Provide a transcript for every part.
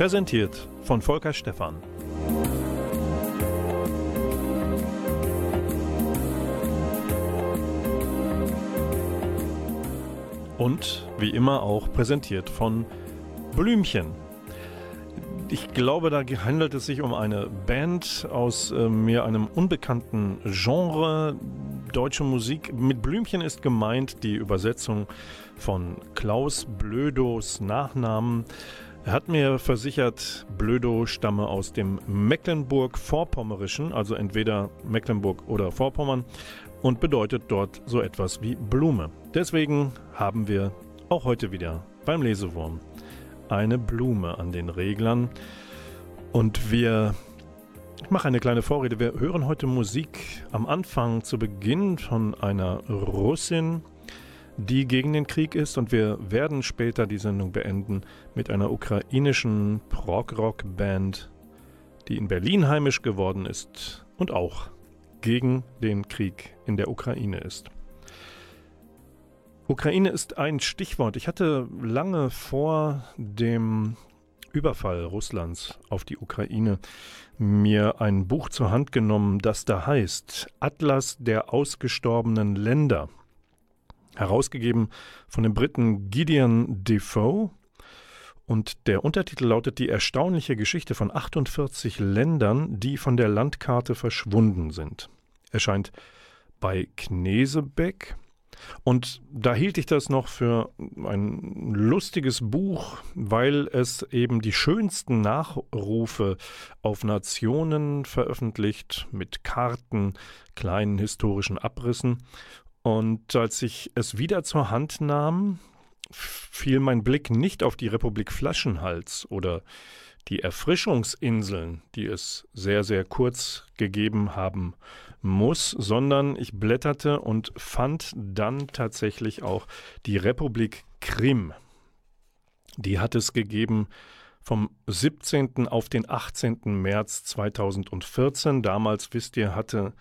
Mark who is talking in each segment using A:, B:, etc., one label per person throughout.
A: Präsentiert von Volker Stephan. Und wie immer auch präsentiert von Blümchen ich glaube, da handelt es sich um eine Band aus äh, mir einem unbekannten Genre deutsche Musik. Mit Blümchen ist gemeint die Übersetzung von Klaus Blödos Nachnamen. Er hat mir versichert, Blödo stamme aus dem Mecklenburg-Vorpommerischen, also entweder Mecklenburg oder Vorpommern, und bedeutet dort so etwas wie Blume. Deswegen haben wir auch heute wieder beim Lesewurm eine Blume an den Reglern. Und wir, ich mache eine kleine Vorrede, wir hören heute Musik am Anfang zu Beginn von einer Russin, die gegen den Krieg ist und wir werden später die Sendung beenden mit einer ukrainischen Prog-Rock-Band, die in Berlin heimisch geworden ist und auch gegen den Krieg in der Ukraine ist. Ukraine ist ein Stichwort. Ich hatte lange vor dem Überfall Russlands auf die Ukraine mir ein Buch zur Hand genommen, das da heißt Atlas der ausgestorbenen Länder. Herausgegeben von dem Briten Gideon Defoe. Und der Untertitel lautet Die erstaunliche Geschichte von 48 Ländern, die von der Landkarte verschwunden sind. Erscheint bei Knesebeck und da hielt ich das noch für ein lustiges Buch, weil es eben die schönsten Nachrufe auf Nationen veröffentlicht mit Karten, kleinen historischen Abrissen. Und als ich es wieder zur Hand nahm, fiel mein Blick nicht auf die Republik Flaschenhals oder die Erfrischungsinseln, die es sehr, sehr kurz gegeben haben muss, sondern ich blätterte und fand dann tatsächlich auch die Republik Krim. Die hat es gegeben vom 17. auf den 18. März 2014. Damals, wisst ihr, hatte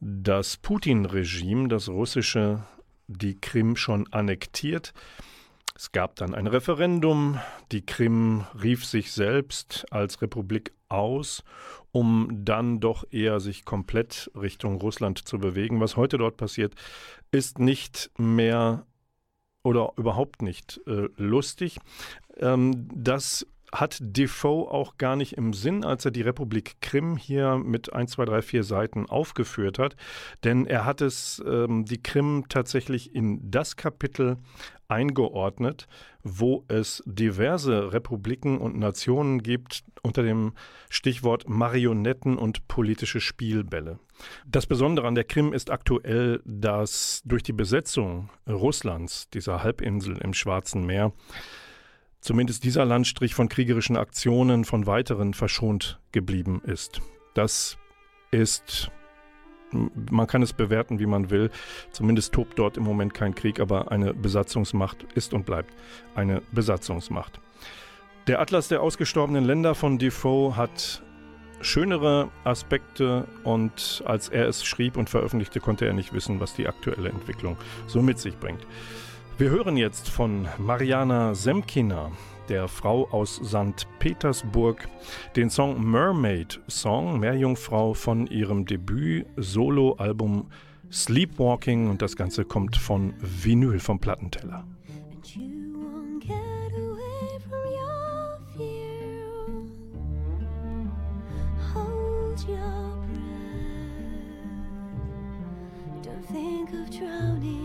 A: das Putin-Regime, das russische, die Krim schon annektiert. Es gab dann ein Referendum, die Krim rief sich selbst als Republik aus, um dann doch eher sich komplett Richtung Russland zu bewegen. Was heute dort passiert, ist nicht mehr oder überhaupt nicht äh, lustig. Ähm, das hat Defoe auch gar nicht im Sinn, als er die Republik Krim hier mit 1, 2, 3, 4 Seiten aufgeführt hat. Denn er hat es, ähm, die Krim tatsächlich in das Kapitel eingeordnet, wo es diverse Republiken und Nationen gibt unter dem Stichwort Marionetten und politische Spielbälle. Das Besondere an der Krim ist aktuell, dass durch die Besetzung Russlands, dieser Halbinsel im Schwarzen Meer, zumindest dieser Landstrich von kriegerischen Aktionen von weiteren verschont geblieben ist. Das ist, man kann es bewerten, wie man will. Zumindest tobt dort im Moment kein Krieg, aber eine Besatzungsmacht ist und bleibt eine Besatzungsmacht. Der Atlas der ausgestorbenen Länder von Defoe hat schönere Aspekte und als er es schrieb und veröffentlichte, konnte er nicht wissen, was die aktuelle Entwicklung so mit sich bringt. Wir hören jetzt von Mariana Semkina, der Frau aus St. Petersburg, den Song Mermaid Song, Meerjungfrau von ihrem Debüt-Solo-Album Sleepwalking und das Ganze kommt von Vinyl vom Plattenteller. think of drowning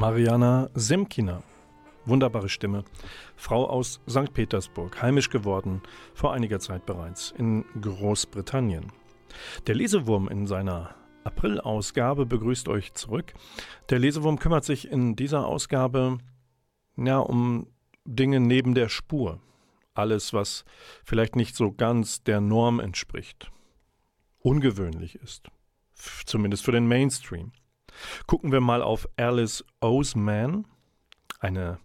A: Mariana Semkina. Wunderbare Stimme. Frau aus St. Petersburg, heimisch geworden, vor einiger Zeit bereits in Großbritannien. Der Lesewurm in seiner April-Ausgabe begrüßt euch zurück. Der Lesewurm kümmert sich in dieser Ausgabe ja, um Dinge neben der Spur. Alles, was vielleicht nicht so ganz der Norm entspricht. Ungewöhnlich ist. Zumindest für den Mainstream. Gucken wir mal auf Alice Oseman, eine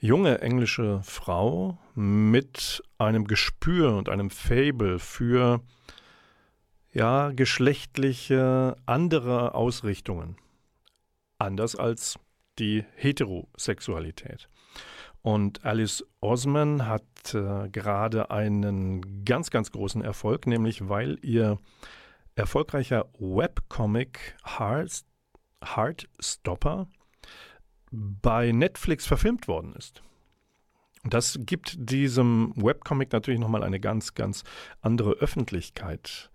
A: junge englische Frau mit einem Gespür und einem Fable für ja geschlechtliche andere Ausrichtungen. Anders als die Heterosexualität. Und Alice Osman hat äh, gerade einen ganz, ganz großen Erfolg, nämlich weil ihr erfolgreicher Webcomic Heart, Heartstopper bei Netflix verfilmt worden ist. Das gibt diesem Webcomic natürlich nochmal eine ganz, ganz andere Öffentlichkeit.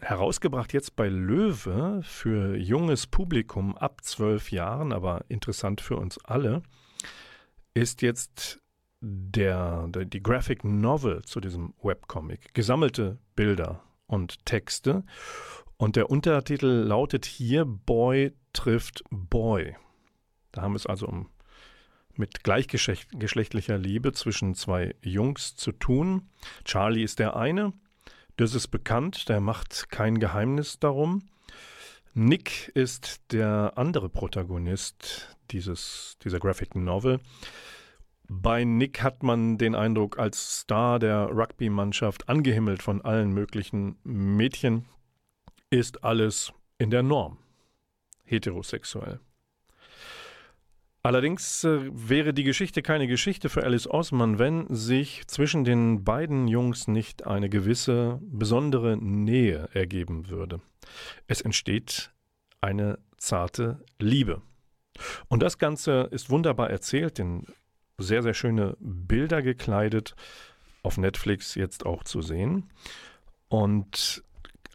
A: Herausgebracht jetzt bei Löwe für junges Publikum ab zwölf Jahren, aber interessant für uns alle, ist jetzt der, der, die Graphic Novel zu diesem Webcomic. Gesammelte Bilder und Texte. Und der Untertitel lautet hier Boy trifft Boy. Da haben wir es also um mit gleichgeschlechtlicher Liebe zwischen zwei Jungs zu tun. Charlie ist der eine, das ist bekannt, der macht kein Geheimnis darum. Nick ist der andere Protagonist dieses, dieser Graphic Novel. Bei Nick hat man den Eindruck, als Star der Rugby-Mannschaft, angehimmelt von allen möglichen Mädchen, ist alles in der Norm. Heterosexuell. Allerdings äh, wäre die Geschichte keine Geschichte für Alice Osman, wenn sich zwischen den beiden Jungs nicht eine gewisse besondere Nähe ergeben würde. Es entsteht eine zarte Liebe. Und das Ganze ist wunderbar erzählt, in sehr, sehr schöne Bilder gekleidet, auf Netflix jetzt auch zu sehen. Und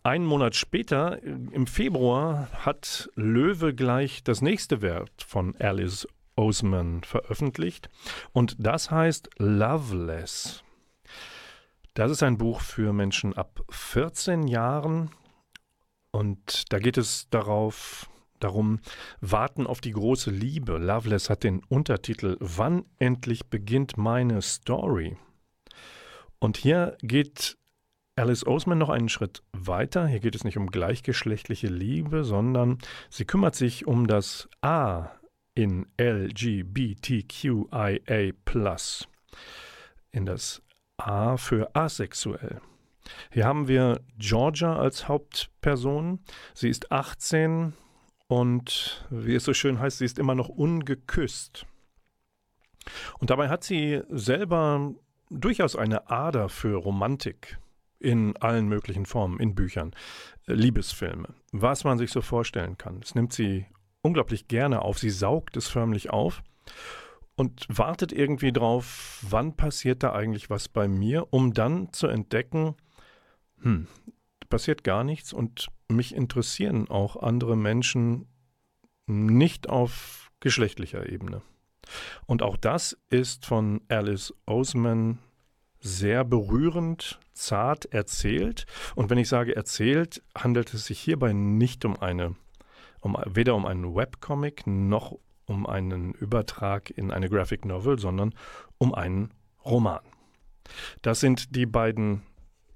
A: einen Monat später, im Februar, hat Löwe gleich das nächste Werk von Alice Oseman veröffentlicht. Und das heißt Loveless. Das ist ein Buch für Menschen ab 14 Jahren. Und da geht es darauf, darum, warten auf die große Liebe. Loveless hat den Untertitel Wann endlich beginnt meine Story? Und hier geht Alice Oseman noch einen Schritt weiter. Hier geht es nicht um gleichgeschlechtliche Liebe, sondern sie kümmert sich um das A in LGBTQIA. In das A für asexuell. Hier haben wir Georgia als Hauptperson. Sie ist 18 und wie es so schön heißt, sie ist immer noch ungeküsst. Und dabei hat sie selber durchaus eine Ader für Romantik in allen möglichen Formen, in Büchern, Liebesfilme, was man sich so vorstellen kann. Das nimmt sie unglaublich gerne auf. Sie saugt es förmlich auf und wartet irgendwie drauf, wann passiert da eigentlich was bei mir, um dann zu entdecken, hm, passiert gar nichts und mich interessieren auch andere Menschen nicht auf geschlechtlicher Ebene. Und auch das ist von Alice Oseman sehr berührend, zart erzählt. Und wenn ich sage erzählt, handelt es sich hierbei nicht um eine um, weder um einen Webcomic noch um einen Übertrag in eine Graphic Novel, sondern um einen Roman. Das sind die beiden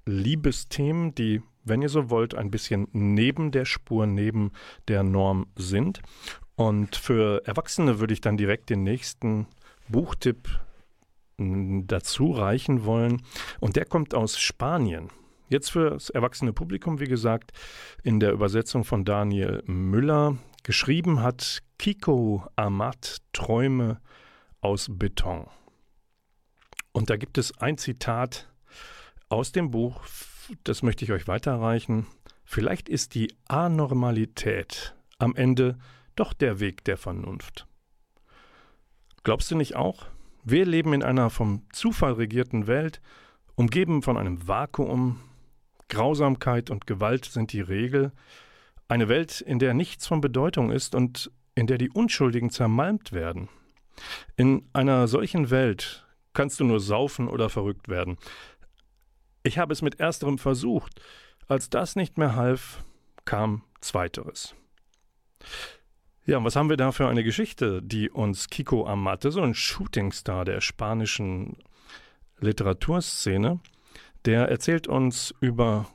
A: Liebesthemen, die, wenn ihr so wollt, ein bisschen neben der Spur, neben der Norm sind. Und für Erwachsene würde ich dann direkt den nächsten Buchtipp dazu reichen wollen. Und der kommt aus Spanien. Jetzt für das erwachsene Publikum, wie gesagt, in der Übersetzung von Daniel Müller. Geschrieben hat Kiko Amat Träume aus Beton. Und da gibt es ein Zitat aus dem Buch, das möchte ich euch weiterreichen. Vielleicht ist die Anormalität am Ende doch der Weg der Vernunft. Glaubst du nicht auch? Wir leben in einer vom Zufall regierten Welt, umgeben von einem Vakuum, Grausamkeit und Gewalt sind die Regel. Eine Welt, in der nichts von Bedeutung ist und in der die Unschuldigen zermalmt werden. In einer solchen Welt kannst du nur saufen oder verrückt werden. Ich habe es mit ersterem versucht. Als das nicht mehr half, kam zweiteres. Ja, und was haben wir da für eine Geschichte, die uns Kiko Amate, so ein Shootingstar der spanischen Literaturszene, der erzählt uns über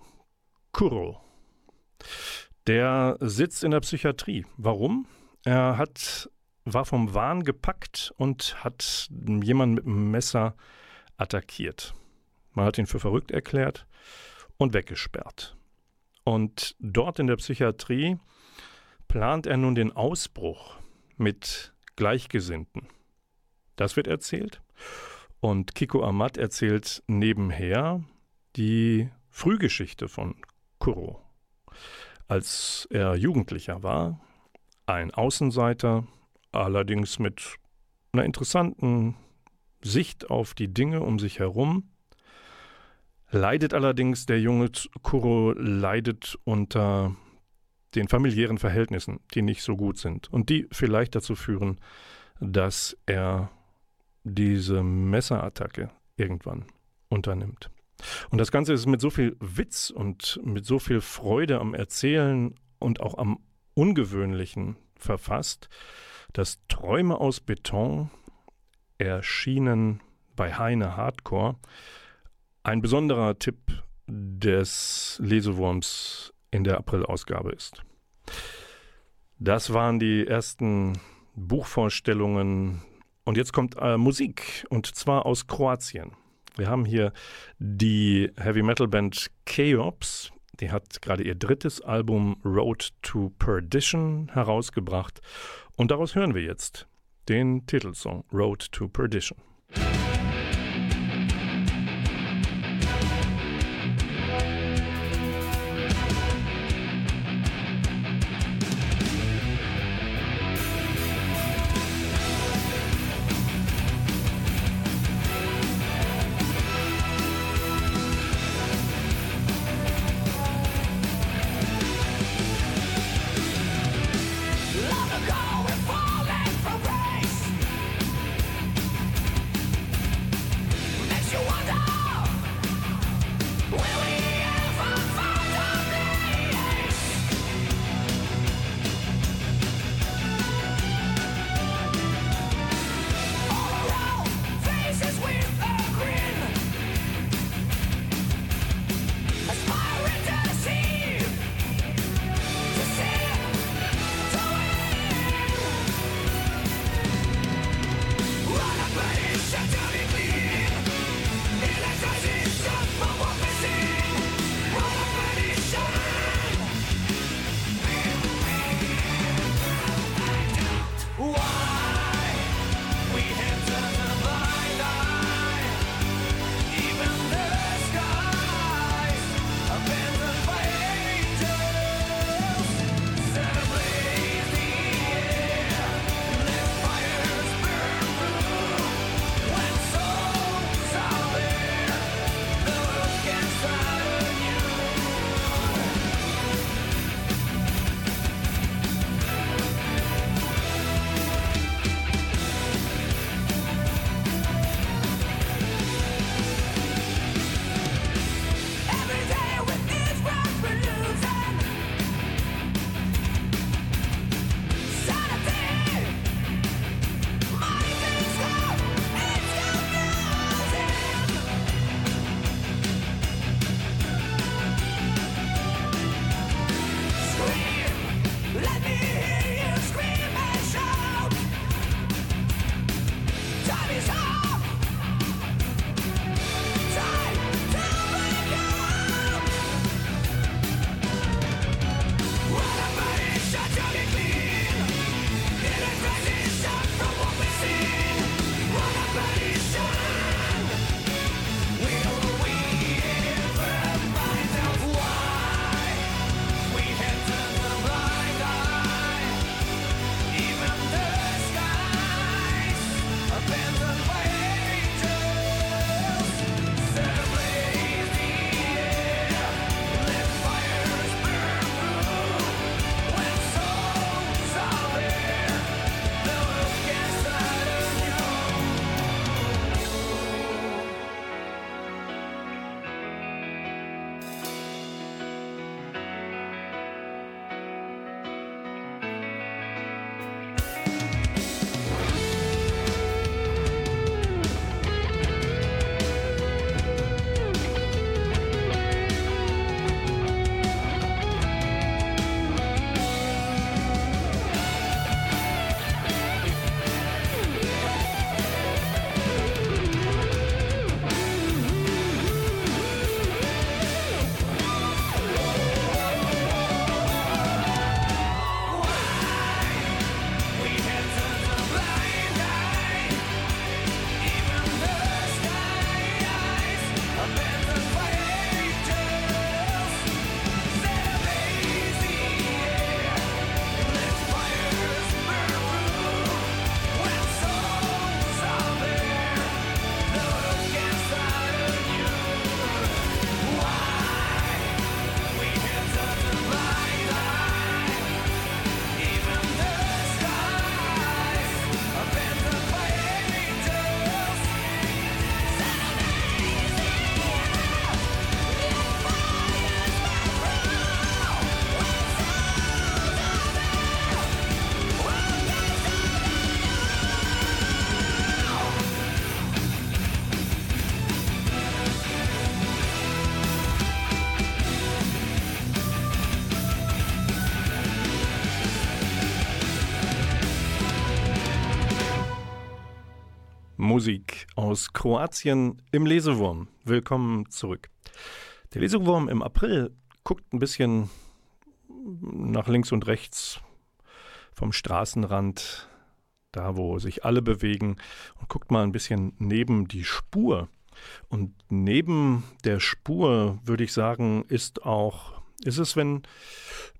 A: Curro. Der sitzt in der Psychiatrie. Warum? Er hat, war vom Wahn gepackt und hat jemanden mit einem Messer attackiert. Man hat ihn für verrückt erklärt und weggesperrt. Und dort in der Psychiatrie plant er nun den Ausbruch mit Gleichgesinnten. Das wird erzählt. Und Kiko Amat erzählt nebenher die Frühgeschichte von Kuro. Als er Jugendlicher war, ein Außenseiter, allerdings mit einer interessanten Sicht auf die Dinge um sich herum, leidet allerdings der junge Kuro leidet unter den familiären Verhältnissen, die nicht so gut sind und die vielleicht dazu führen, dass er diese Messerattacke irgendwann unternimmt. Und das Ganze ist mit so viel Witz und mit so viel Freude am Erzählen und auch am Ungewöhnlichen verfasst, dass Träume aus Beton erschienen bei Heine Hardcore ein besonderer Tipp des Lesewurms in der Aprilausgabe ist. Das waren die ersten Buchvorstellungen und jetzt kommt äh, Musik und zwar aus Kroatien. Wir haben hier die Heavy Metal Band Chaos. Die hat gerade ihr drittes Album Road to Perdition herausgebracht. Und daraus hören wir jetzt den Titelsong Road to Perdition. Aus Kroatien im Lesewurm. Willkommen zurück. Der Lesewurm im April guckt ein bisschen nach links und rechts vom Straßenrand, da wo sich alle bewegen, und guckt mal ein bisschen neben die Spur. Und neben der Spur würde ich sagen, ist auch, ist es, wenn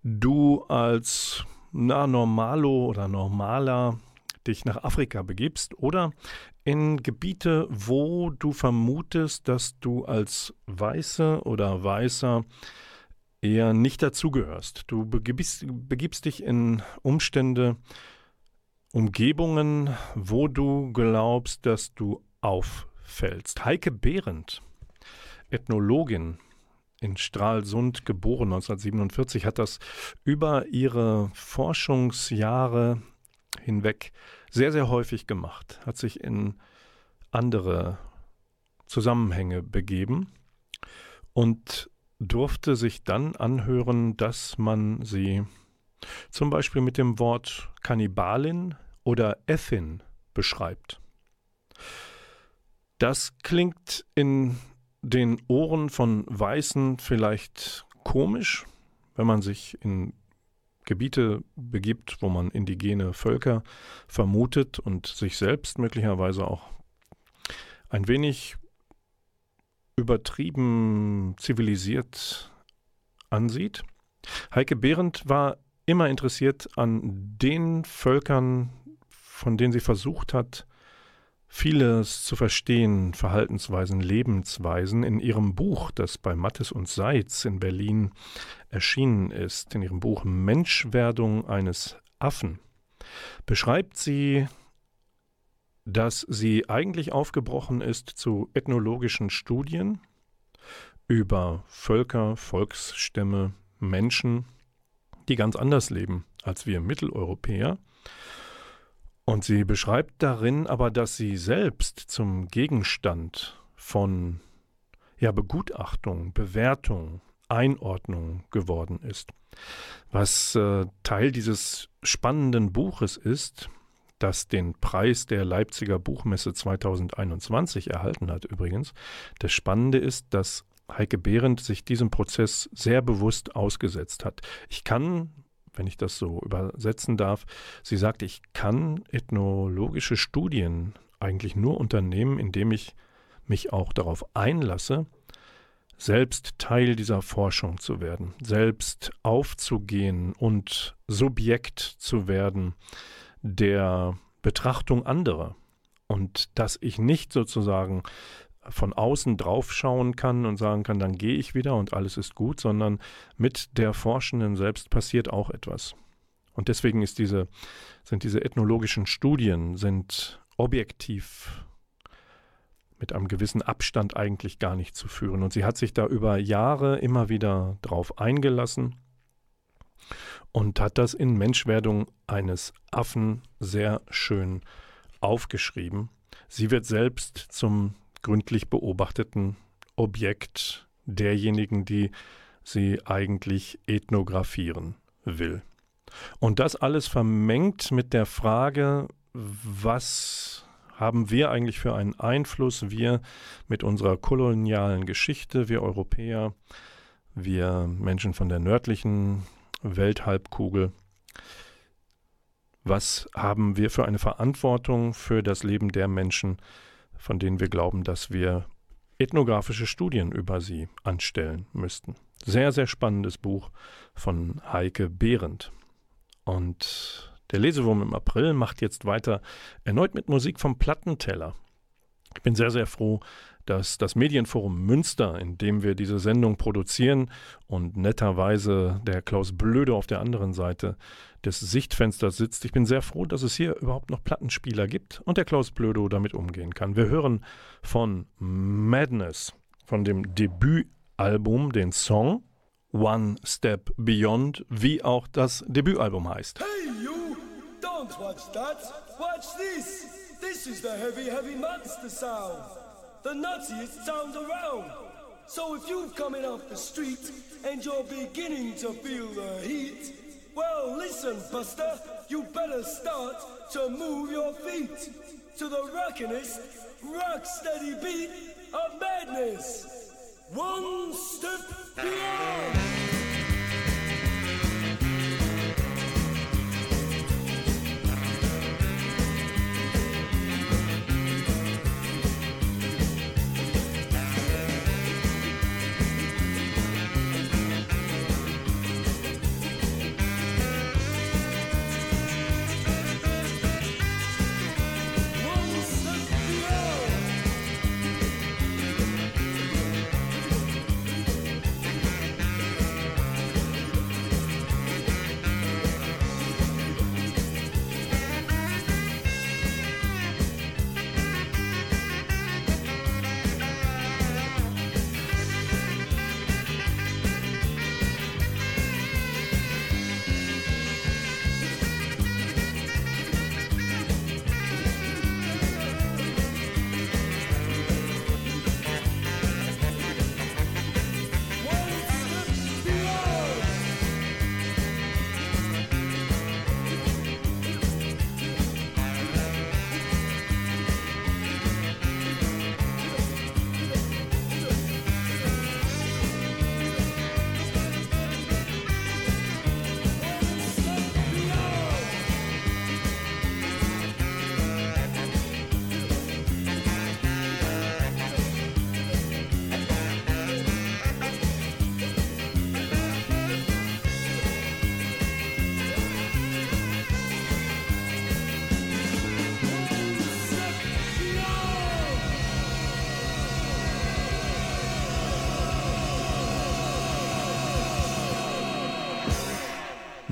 A: du als na, Normalo oder Normaler dich nach Afrika begibst oder in Gebiete, wo du vermutest, dass du als Weiße oder Weißer eher nicht dazugehörst. Du begibst, begibst dich in Umstände, Umgebungen, wo du glaubst, dass du auffällst. Heike Behrendt, Ethnologin, in Stralsund geboren 1947, hat das über ihre Forschungsjahre hinweg sehr, sehr häufig gemacht, hat sich in andere Zusammenhänge begeben und durfte sich dann anhören, dass man sie zum Beispiel mit dem Wort Kannibalin oder Ethin beschreibt. Das klingt in den Ohren von Weißen vielleicht komisch, wenn man sich in Gebiete begibt, wo man indigene Völker vermutet und sich selbst möglicherweise auch ein wenig übertrieben zivilisiert ansieht. Heike Behrendt war immer interessiert an den Völkern, von denen sie versucht hat, vieles zu verstehen, Verhaltensweisen, Lebensweisen. In ihrem Buch, das bei Mattes und Seitz in Berlin erschienen ist, in ihrem Buch Menschwerdung eines Affen, beschreibt sie, dass sie eigentlich aufgebrochen ist zu ethnologischen Studien über Völker, Volksstämme, Menschen, die ganz anders leben als wir Mitteleuropäer. Und sie beschreibt darin aber, dass sie selbst zum Gegenstand von ja, Begutachtung, Bewertung, Einordnung geworden ist. Was äh, Teil dieses spannenden Buches ist, das den Preis der Leipziger Buchmesse 2021 erhalten hat übrigens. Das Spannende ist, dass Heike Behrendt sich diesem Prozess sehr bewusst ausgesetzt hat. Ich kann, wenn ich das so übersetzen darf, sie sagt, ich kann ethnologische Studien eigentlich nur unternehmen, indem ich mich auch darauf einlasse, selbst Teil dieser Forschung zu werden, selbst aufzugehen und Subjekt zu werden der Betrachtung anderer. Und dass ich nicht sozusagen von außen drauf schauen kann und sagen kann, dann gehe ich wieder und alles ist gut, sondern mit der Forschenden selbst passiert auch etwas. Und deswegen diese, sind diese ethnologischen Studien sind objektiv mit einem gewissen Abstand eigentlich gar nicht zu führen. Und sie hat sich da über Jahre immer wieder drauf eingelassen und hat das in Menschwerdung eines Affen sehr schön aufgeschrieben. Sie wird selbst zum gründlich beobachteten Objekt derjenigen, die sie eigentlich ethnografieren will. Und das alles vermengt mit der Frage, was haben wir eigentlich für einen Einfluss, wir mit unserer kolonialen Geschichte, wir Europäer, wir Menschen von der nördlichen Welthalbkugel, was haben wir für eine Verantwortung für das Leben der Menschen, von denen wir glauben, dass wir ethnografische Studien über sie anstellen müssten. Sehr, sehr spannendes Buch von Heike Behrendt. Und der Lesewurm im April macht jetzt weiter erneut mit Musik vom Plattenteller. Ich bin sehr, sehr froh, dass das Medienforum Münster, in dem wir diese Sendung produzieren und netterweise der Klaus Blöde auf der anderen Seite des Sichtfensters sitzt. Ich bin sehr froh, dass es hier überhaupt noch Plattenspieler gibt und der Klaus Blödo damit umgehen kann. Wir hören von Madness, von dem Debütalbum, den Song One Step Beyond, wie auch das Debütalbum heißt.
B: Hey you, don't watch that, watch this. This is the heavy, heavy monster sound. The nuttiest sound around. So if you're coming off the street and you're beginning to feel the heat, Well, listen, Buster, you better start to move your feet. to the rockinest, rock steady beat of madness. One step beyond.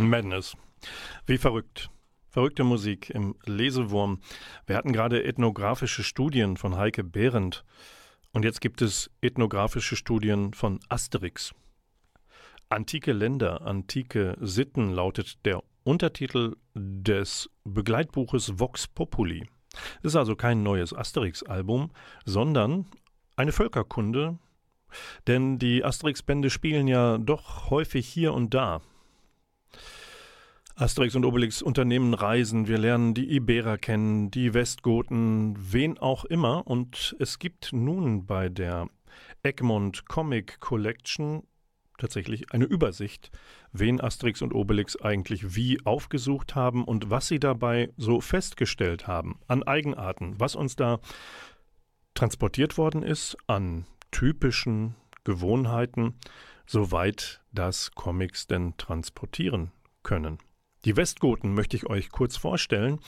A: Madness. Wie verrückt. Verrückte Musik im Lesewurm. Wir hatten gerade ethnografische Studien von Heike Behrendt. Und jetzt gibt es ethnografische Studien von Asterix. Antike Länder, antike Sitten lautet der Untertitel des Begleitbuches Vox Populi. Es ist also kein neues Asterix-Album, sondern eine Völkerkunde, denn die Asterix-Bände spielen ja doch häufig hier und da. Asterix und Obelix unternehmen Reisen, wir lernen die Iberer kennen, die Westgoten, wen auch immer. Und es gibt nun bei der Egmont Comic Collection tatsächlich eine Übersicht, wen Asterix und Obelix eigentlich wie aufgesucht haben und was sie dabei so festgestellt haben an Eigenarten, was uns da transportiert worden ist an typischen Gewohnheiten, soweit das Comics denn transportieren können. Die Westgoten möchte ich euch kurz vorstellen.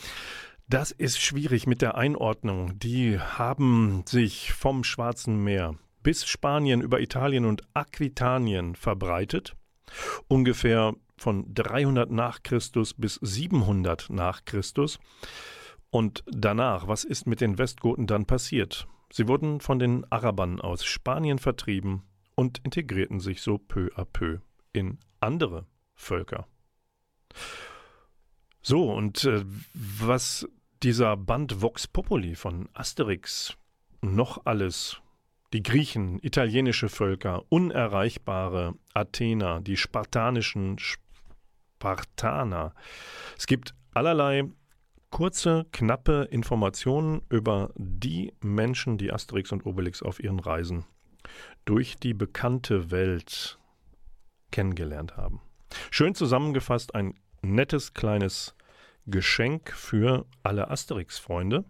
A: Das ist schwierig mit der Einordnung. Die haben sich vom Schwarzen Meer bis Spanien über Italien und Aquitanien verbreitet. Ungefähr von 300 nach Christus bis 700 nach Christus. Und danach, was ist mit den Westgoten dann passiert? Sie wurden von den Arabern aus Spanien vertrieben und integrierten sich so peu à peu in andere Völker. So, und äh, was dieser Band Vox Populi von Asterix noch alles, die Griechen, italienische Völker, unerreichbare Athener, die spartanischen Spartaner. Es gibt allerlei kurze, knappe Informationen über die Menschen, die Asterix und Obelix auf ihren Reisen durch die bekannte Welt kennengelernt haben. Schön zusammengefasst ein nettes kleines Geschenk für alle Asterix-Freunde.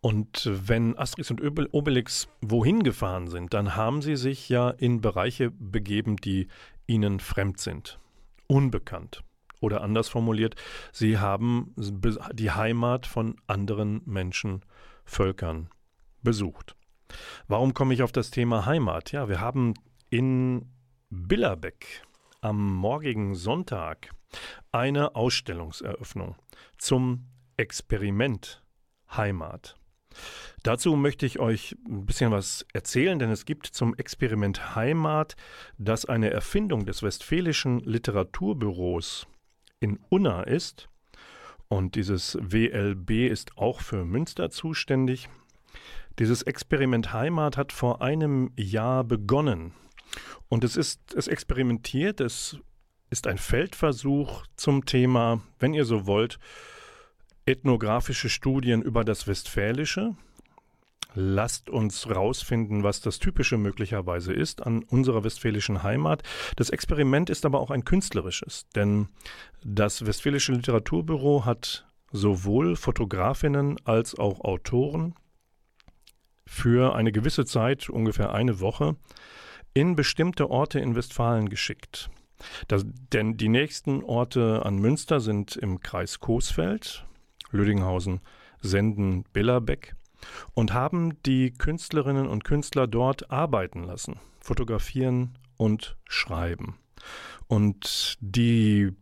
A: Und wenn Asterix und Obel- Obelix wohin gefahren sind, dann haben sie sich ja in Bereiche begeben, die ihnen fremd sind, unbekannt. Oder anders formuliert, sie haben be- die Heimat von anderen Menschen, Völkern besucht. Warum komme ich auf das Thema Heimat? Ja, wir haben in Billerbeck am morgigen Sonntag eine Ausstellungseröffnung zum Experiment Heimat. Dazu möchte ich euch ein bisschen was erzählen, denn es gibt zum Experiment Heimat, das eine Erfindung des Westfälischen Literaturbüros in Unna ist. Und dieses WLB ist auch für Münster zuständig. Dieses Experiment Heimat hat vor einem Jahr begonnen. Und es ist, es experimentiert, es ist ein Feldversuch zum Thema, wenn ihr so wollt, ethnografische Studien über das Westfälische. Lasst uns rausfinden, was das Typische möglicherweise ist an unserer westfälischen Heimat. Das Experiment ist aber auch ein künstlerisches, denn das Westfälische Literaturbüro hat sowohl Fotografinnen als auch Autoren für eine gewisse Zeit, ungefähr eine Woche, in bestimmte Orte in Westfalen geschickt. Das, denn die nächsten Orte an Münster sind im Kreis Coesfeld, Lüdinghausen, Senden, Billerbeck und haben die Künstlerinnen und Künstler dort arbeiten lassen, fotografieren und schreiben. Und die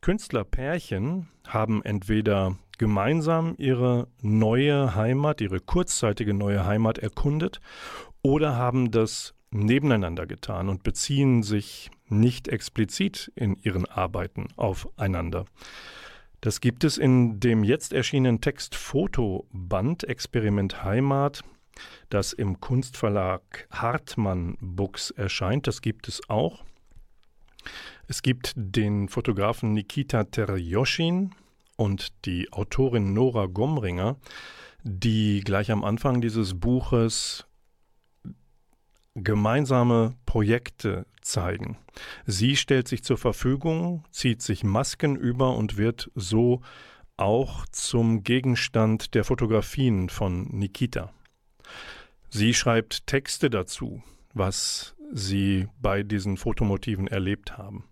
A: Künstlerpärchen haben entweder gemeinsam ihre neue Heimat, ihre kurzzeitige neue Heimat erkundet oder haben das nebeneinander getan und beziehen sich nicht explizit in ihren Arbeiten aufeinander. Das gibt es in dem jetzt erschienenen Text-Foto-Band Experiment Heimat, das im Kunstverlag Hartmann Books erscheint. Das gibt es auch. Es gibt den Fotografen Nikita Terjoshin und die Autorin Nora Gomringer, die gleich am Anfang dieses Buches gemeinsame Projekte zeigen. Sie stellt sich zur Verfügung, zieht sich Masken über und wird so auch zum Gegenstand der Fotografien von Nikita. Sie schreibt Texte dazu, was sie bei diesen Fotomotiven erlebt haben.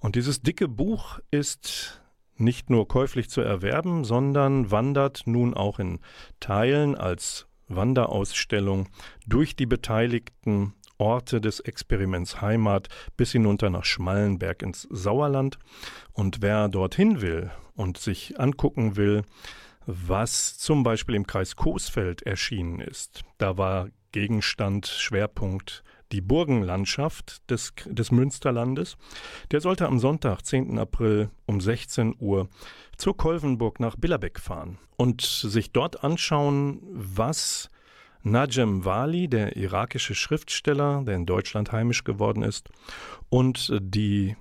A: Und dieses dicke Buch ist nicht nur käuflich zu erwerben, sondern wandert nun auch in Teilen als Wanderausstellung durch die beteiligten Orte des Experiments Heimat bis hinunter nach Schmallenberg ins Sauerland. Und wer dorthin will und sich angucken will, was zum Beispiel im Kreis Coesfeld erschienen ist, da war Gegenstand, Schwerpunkt die Burgenlandschaft des, des Münsterlandes. Der sollte am Sonntag, 10. April um 16 Uhr zur Kolvenburg nach Billerbeck fahren und sich dort anschauen, was Najem Wali, der irakische Schriftsteller, der in Deutschland heimisch geworden ist, und die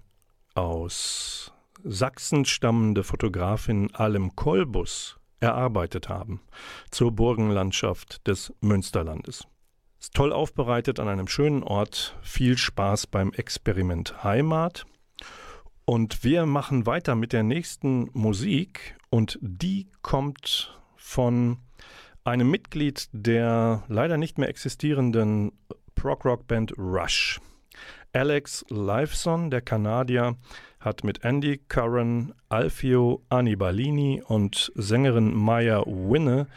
A: aus Sachsen stammende Fotografin Alem Kolbus erarbeitet haben zur Burgenlandschaft des Münsterlandes. Ist toll aufbereitet an einem schönen Ort. Viel Spaß beim Experiment Heimat. Und wir machen weiter mit der nächsten Musik und die kommt von einem Mitglied der leider nicht mehr existierenden Prog-Rock-Band Rush. Alex Lifeson, der Kanadier, hat mit Andy Curran, Alfio Anibalini und Sängerin Maya Winne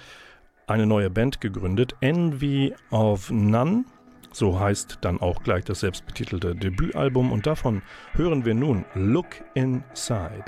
A: eine neue Band gegründet, Envy of None. So heißt dann auch gleich das selbstbetitelte Debütalbum und davon hören wir nun Look Inside.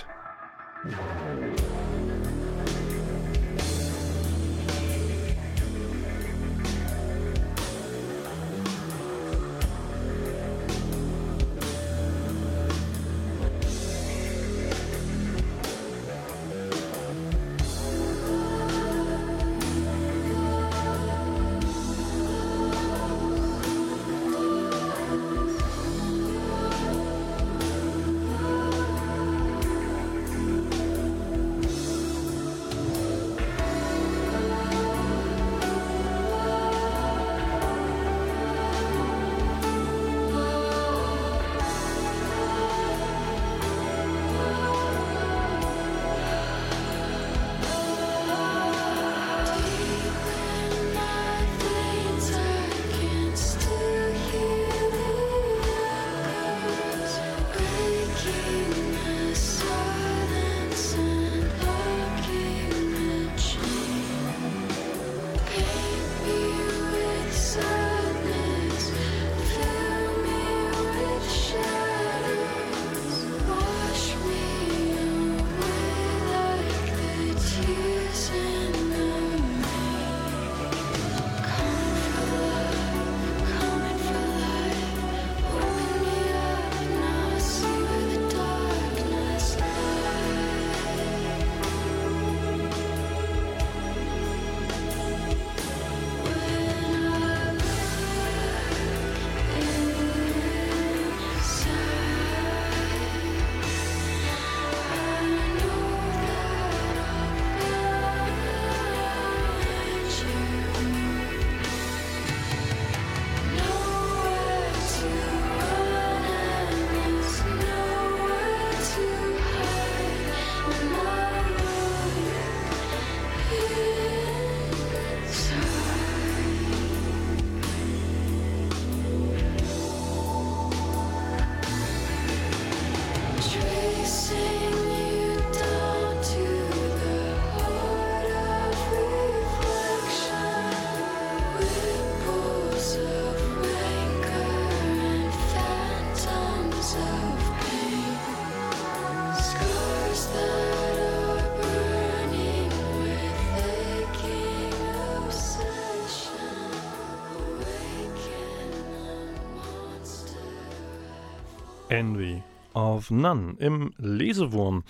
A: Envy of None im Lesewurm,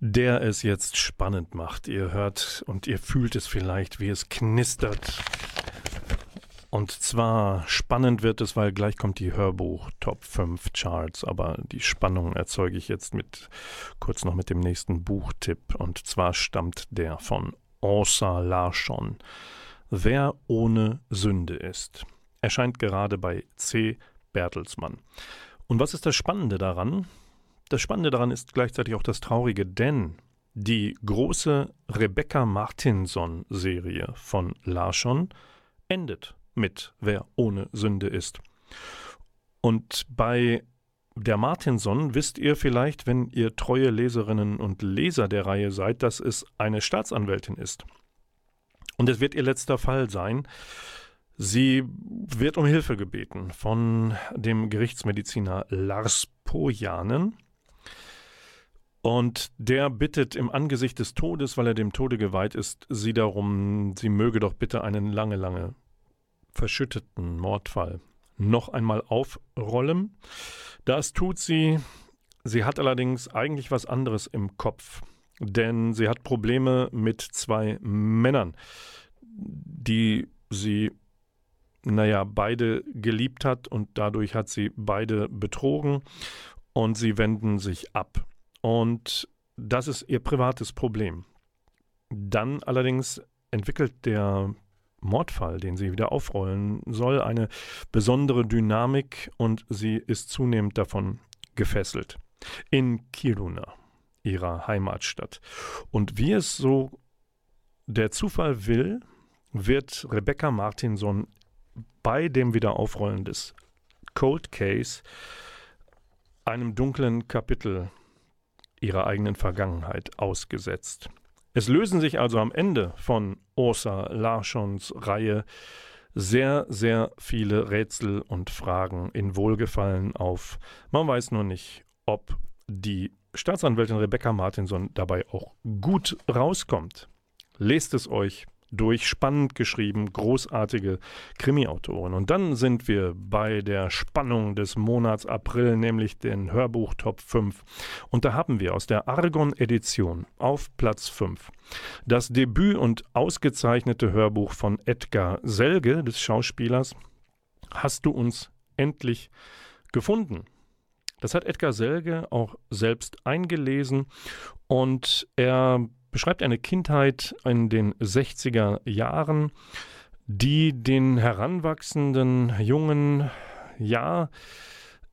A: der es jetzt spannend macht. Ihr hört und ihr fühlt es vielleicht, wie es knistert. Und zwar spannend wird es, weil gleich kommt die Hörbuch Top 5 Charts, aber die Spannung erzeuge ich jetzt mit kurz noch mit dem nächsten Buchtipp und zwar stammt der von Orsa Larsson. Wer ohne Sünde ist. Erscheint gerade bei C. Bertelsmann. Und was ist das Spannende daran? Das Spannende daran ist gleichzeitig auch das Traurige, denn die große Rebecca Martinson-Serie von Larschon endet mit Wer ohne Sünde ist. Und bei der Martinson wisst ihr vielleicht, wenn ihr treue Leserinnen und Leser der Reihe seid, dass es eine Staatsanwältin ist. Und es wird ihr letzter Fall sein. Sie wird um Hilfe gebeten von dem Gerichtsmediziner Lars Pojanen. Und der bittet im Angesicht des Todes, weil er dem Tode geweiht ist, sie darum, sie möge doch bitte einen lange, lange verschütteten Mordfall noch einmal aufrollen. Das tut sie. Sie hat allerdings eigentlich was anderes im Kopf, denn sie hat Probleme mit zwei Männern, die sie naja, beide geliebt hat und dadurch hat sie beide betrogen und sie wenden sich ab. Und das ist ihr privates Problem. Dann allerdings entwickelt der Mordfall, den sie wieder aufrollen soll, eine besondere Dynamik und sie ist zunehmend davon gefesselt. In Kiruna, ihrer Heimatstadt. Und wie es so der Zufall will, wird Rebecca Martinson bei dem Wiederaufrollen des Cold Case einem dunklen Kapitel ihrer eigenen Vergangenheit ausgesetzt. Es lösen sich also am Ende von Ursa Larssons Reihe sehr, sehr viele Rätsel und Fragen in Wohlgefallen auf. Man weiß nur nicht, ob die Staatsanwältin Rebecca Martinson dabei auch gut rauskommt. Lest es euch durch spannend geschrieben, großartige Krimi-Autoren. Und dann sind wir bei der Spannung des Monats April, nämlich den Hörbuch Top 5. Und da haben wir aus der Argon-Edition auf Platz 5 das Debüt und ausgezeichnete Hörbuch von Edgar Selge, des Schauspielers, Hast du uns endlich gefunden? Das hat Edgar Selge auch selbst eingelesen und er beschreibt eine Kindheit in den 60er Jahren, die den heranwachsenden Jungen ja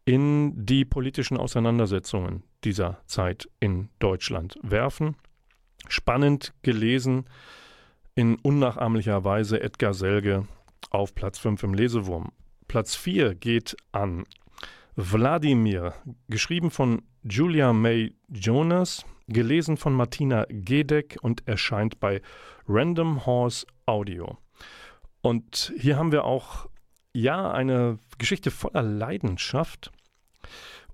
A: in die politischen Auseinandersetzungen dieser Zeit in Deutschland werfen. Spannend gelesen in unnachahmlicher Weise Edgar Selge auf Platz 5 im Lesewurm. Platz 4 geht an Wladimir, geschrieben von Julia May Jonas, gelesen von Martina Gedeck und erscheint bei Random Horse Audio. Und hier haben wir auch ja eine Geschichte voller Leidenschaft.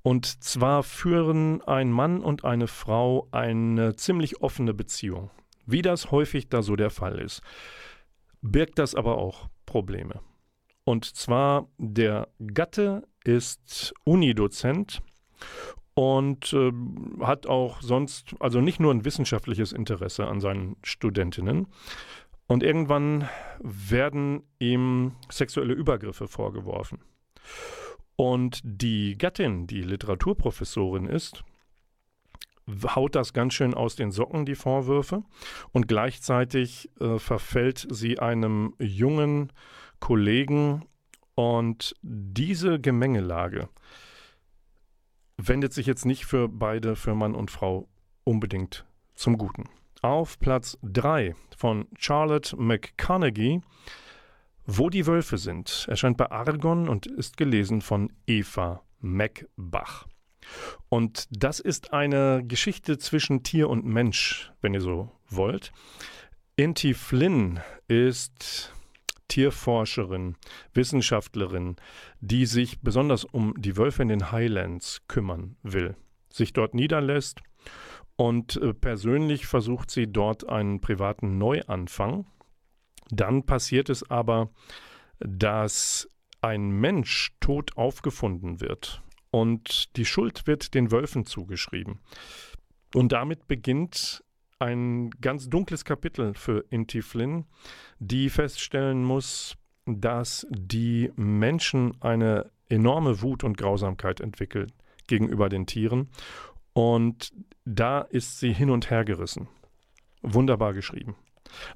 A: Und zwar führen ein Mann und eine Frau eine ziemlich offene Beziehung. Wie das häufig da so der Fall ist, birgt das aber auch Probleme. Und zwar der Gatte ist Unidozent und äh, hat auch sonst, also nicht nur ein wissenschaftliches Interesse an seinen Studentinnen. Und irgendwann werden ihm sexuelle Übergriffe vorgeworfen. Und die Gattin, die Literaturprofessorin ist, haut das ganz schön aus den Socken, die Vorwürfe. Und gleichzeitig äh, verfällt sie einem jungen Kollegen. Und diese Gemengelage wendet sich jetzt nicht für beide, für Mann und Frau, unbedingt zum Guten. Auf Platz 3 von Charlotte McConaughey, Wo die Wölfe sind, erscheint bei Argon und ist gelesen von Eva Mackbach. Und das ist eine Geschichte zwischen Tier und Mensch, wenn ihr so wollt. Inti Flynn ist Tierforscherin, Wissenschaftlerin, die sich besonders um die Wölfe in den Highlands kümmern will, sich dort niederlässt und äh, persönlich versucht sie dort einen privaten Neuanfang. Dann passiert es aber, dass ein Mensch tot aufgefunden wird und die Schuld wird den Wölfen zugeschrieben. Und damit beginnt ein ganz dunkles Kapitel für Inti Flynn, die feststellen muss, dass die Menschen eine enorme Wut und Grausamkeit entwickeln gegenüber den Tieren. Und da ist sie hin und her gerissen. Wunderbar geschrieben.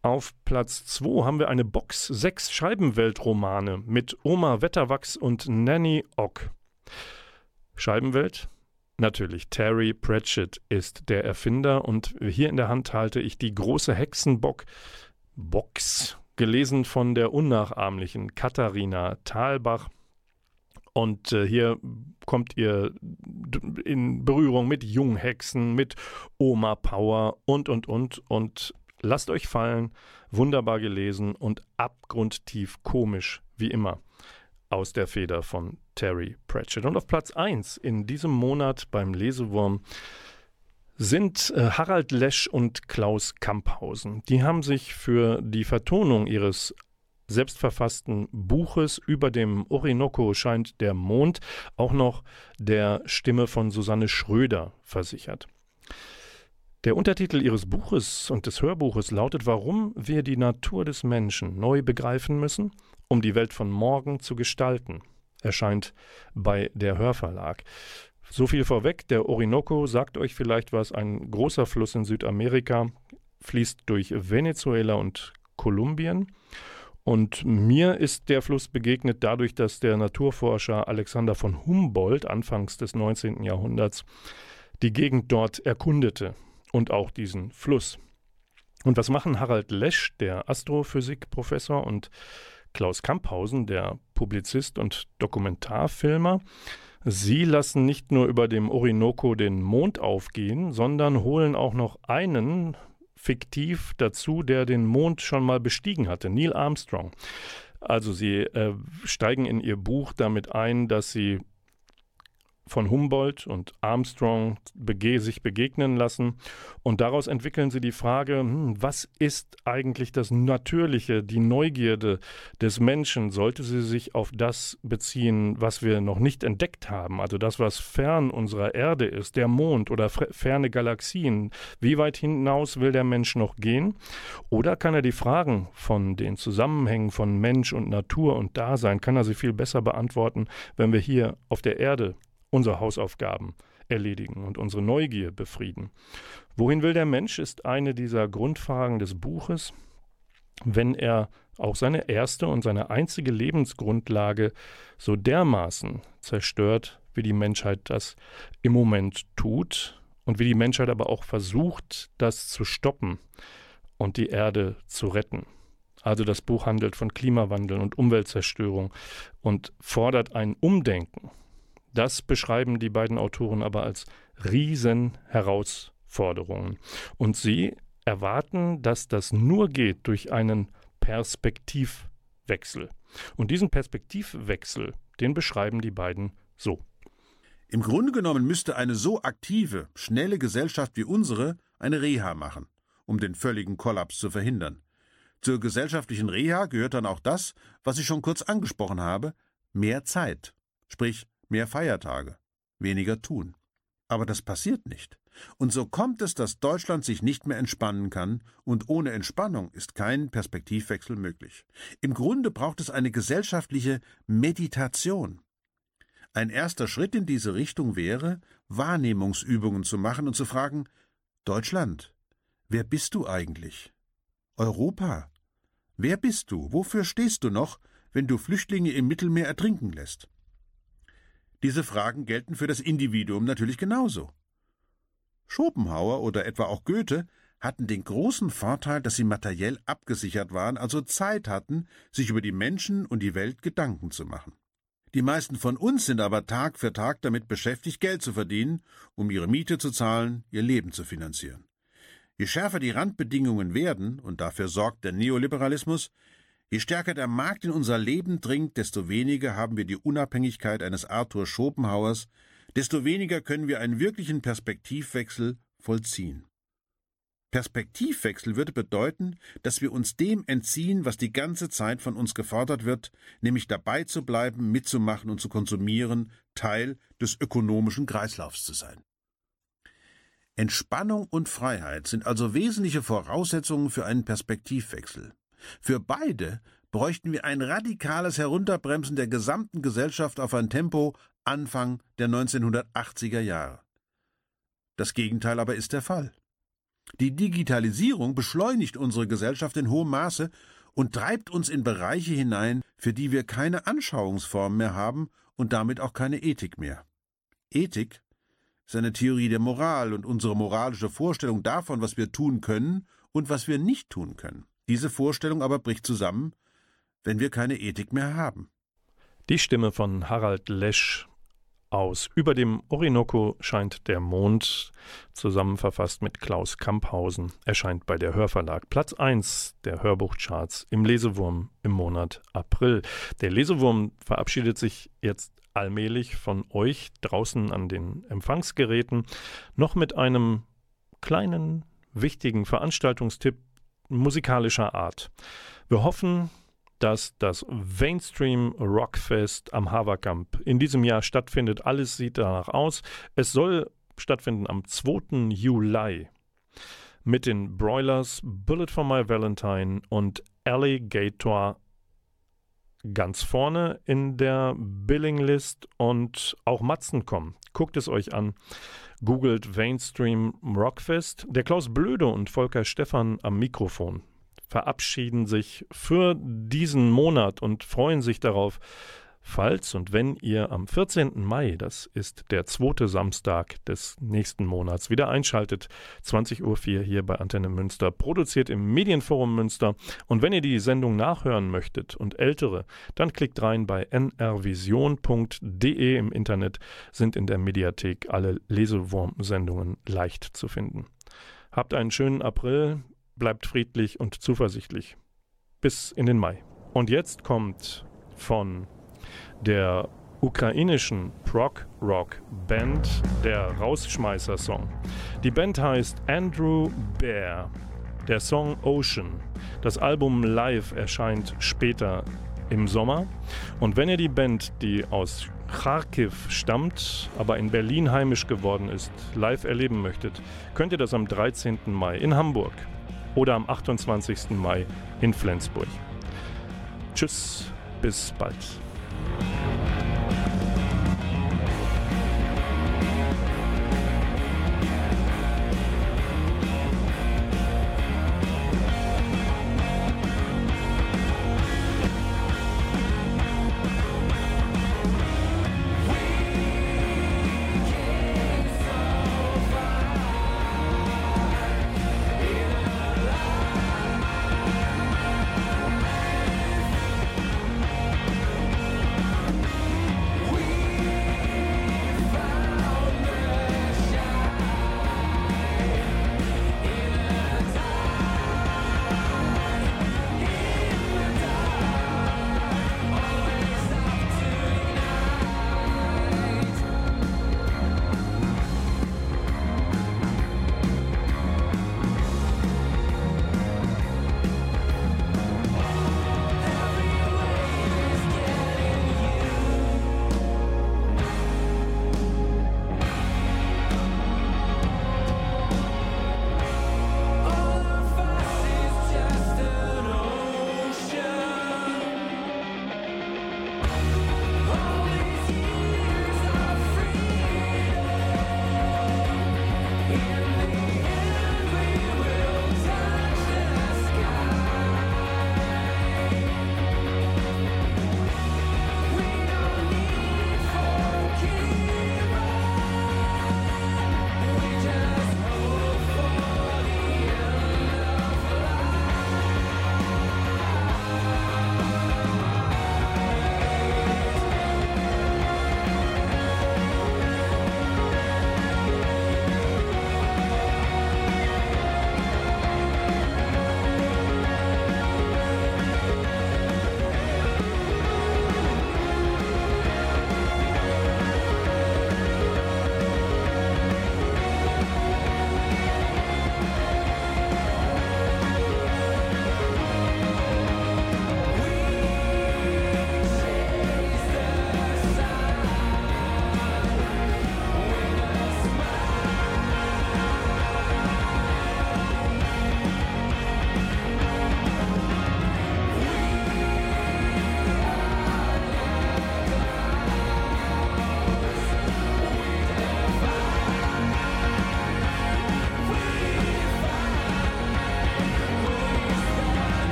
A: Auf Platz 2 haben wir eine Box sechs Scheibenweltromane mit Oma Wetterwachs und Nanny Ock. Scheibenwelt? Natürlich, Terry Pratchett ist der Erfinder und hier in der Hand halte ich die große Hexenbock Box, gelesen von der unnachahmlichen Katharina Thalbach. Und äh, hier kommt ihr in Berührung mit Junghexen, mit Oma Power und, und, und. Und lasst euch fallen, wunderbar gelesen und abgrundtief komisch, wie immer, aus der Feder von Terry Pratchett. Und auf Platz 1 in diesem Monat beim Lesewurm sind äh, Harald Lesch und Klaus Kamphausen. Die haben sich für die Vertonung ihres selbstverfassten Buches über dem Orinoco scheint der Mond auch noch der Stimme von Susanne Schröder versichert. Der Untertitel ihres Buches und des Hörbuches lautet Warum wir die Natur des Menschen neu begreifen müssen, um die Welt von morgen zu gestalten, erscheint bei der Hörverlag. So viel vorweg, der Orinoco sagt euch vielleicht was, ein großer Fluss in Südamerika, fließt durch Venezuela und Kolumbien und mir ist der Fluss begegnet dadurch, dass der Naturforscher Alexander von Humboldt anfangs des 19. Jahrhunderts die Gegend dort erkundete und auch diesen Fluss. Und was machen Harald Lesch, der Astrophysikprofessor, und Klaus Kamphausen, der Publizist und Dokumentarfilmer? Sie lassen nicht nur über dem Orinoco den Mond aufgehen, sondern holen auch noch einen fiktiv dazu, der den Mond schon mal bestiegen hatte, Neil Armstrong. Also sie äh, steigen in ihr Buch damit ein, dass sie von Humboldt und Armstrong bege sich begegnen lassen. Und daraus entwickeln sie die Frage, hm, was ist eigentlich das Natürliche, die Neugierde des Menschen? Sollte sie sich auf das beziehen, was wir noch nicht entdeckt haben, also das, was fern unserer Erde ist, der Mond oder ferne Galaxien? Wie weit hinaus will der Mensch noch gehen? Oder kann er die Fragen von den Zusammenhängen von Mensch und Natur und Dasein, kann er sie viel besser beantworten, wenn wir hier auf der Erde unsere Hausaufgaben erledigen und unsere Neugier befrieden. Wohin will der Mensch, ist eine dieser Grundfragen des Buches. Wenn er auch seine erste und seine einzige Lebensgrundlage so dermaßen zerstört, wie die Menschheit das im Moment tut und wie die Menschheit aber auch versucht, das zu stoppen und die Erde zu retten. Also das Buch handelt von Klimawandel und Umweltzerstörung und fordert ein Umdenken das beschreiben die beiden Autoren aber als Riesenherausforderungen. Und sie erwarten, dass das nur geht durch einen Perspektivwechsel. Und diesen Perspektivwechsel, den beschreiben die beiden so.
C: Im Grunde genommen müsste eine so aktive, schnelle Gesellschaft wie unsere eine Reha machen, um den völligen Kollaps zu verhindern. Zur gesellschaftlichen Reha gehört dann auch das, was ich schon kurz angesprochen habe, mehr Zeit, sprich mehr Feiertage, weniger tun. Aber das passiert nicht. Und so kommt es, dass Deutschland sich nicht mehr entspannen kann, und ohne Entspannung ist kein Perspektivwechsel möglich. Im Grunde braucht es eine gesellschaftliche Meditation. Ein erster Schritt in diese Richtung wäre, Wahrnehmungsübungen zu machen und zu fragen Deutschland, wer bist du eigentlich? Europa, wer bist du? Wofür stehst du noch, wenn du Flüchtlinge im Mittelmeer ertrinken lässt? Diese Fragen gelten für das Individuum natürlich genauso. Schopenhauer oder etwa auch Goethe hatten den großen Vorteil, dass sie materiell abgesichert waren, also Zeit hatten, sich über die Menschen und die Welt Gedanken zu machen. Die meisten von uns sind aber Tag für Tag damit beschäftigt, Geld zu verdienen, um ihre Miete zu zahlen, ihr Leben zu finanzieren. Je schärfer die Randbedingungen werden, und dafür sorgt der Neoliberalismus, Je stärker der Markt in unser Leben dringt, desto weniger haben wir die Unabhängigkeit eines Arthur Schopenhauers, desto weniger können wir einen wirklichen Perspektivwechsel vollziehen. Perspektivwechsel würde bedeuten, dass wir uns dem entziehen, was die ganze Zeit von uns gefordert wird, nämlich dabei zu bleiben, mitzumachen und zu konsumieren, Teil des ökonomischen Kreislaufs zu sein. Entspannung und Freiheit sind also wesentliche Voraussetzungen für einen Perspektivwechsel. Für beide bräuchten wir ein radikales Herunterbremsen der gesamten Gesellschaft auf ein Tempo Anfang der 1980er Jahre. Das Gegenteil aber ist der Fall. Die Digitalisierung beschleunigt unsere Gesellschaft in hohem Maße und treibt uns in Bereiche hinein, für die wir keine Anschauungsform mehr haben und damit auch keine Ethik mehr. Ethik ist eine Theorie der Moral und unsere moralische Vorstellung davon, was wir tun können und was wir nicht tun können. Diese Vorstellung aber bricht zusammen, wenn wir keine Ethik mehr haben.
A: Die Stimme von Harald Lesch aus. Über dem Orinoco scheint der Mond, zusammenverfasst mit Klaus Kamphausen, erscheint bei der Hörverlag. Platz 1 der Hörbuchcharts im Lesewurm im Monat April. Der Lesewurm verabschiedet sich jetzt allmählich von euch draußen an den Empfangsgeräten noch mit einem kleinen, wichtigen Veranstaltungstipp musikalischer Art. Wir hoffen, dass das Mainstream Rockfest am Haverkamp in diesem Jahr stattfindet. Alles sieht danach aus. Es soll stattfinden am 2. Juli mit den Broilers, Bullet for My Valentine und Alligator ganz vorne in der Billing-List und auch Matzen kommen. Guckt es euch an. Googelt Mainstream Rockfest. Der Klaus Blöde und Volker Stephan am Mikrofon verabschieden sich für diesen Monat und freuen sich darauf, falls und wenn ihr am 14. Mai, das ist der zweite Samstag des nächsten Monats, wieder einschaltet, 20.04 Uhr hier bei Antenne Münster, produziert im Medienforum Münster. Und wenn ihr die Sendung nachhören möchtet und ältere, dann klickt rein bei nrvision.de im Internet, sind in der Mediathek alle Lesewurm-Sendungen leicht zu finden. Habt einen schönen April, bleibt friedlich und zuversichtlich. Bis in den Mai. Und jetzt kommt von der ukrainischen Prog-Rock-Band der Rausschmeißer-Song. Die Band heißt Andrew Bear. Der Song Ocean. Das Album Live erscheint später im Sommer. Und wenn ihr die Band, die aus Kharkiv stammt, aber in Berlin heimisch geworden ist, live erleben möchtet, könnt ihr das am 13. Mai in Hamburg oder am 28. Mai in Flensburg. Tschüss, bis bald.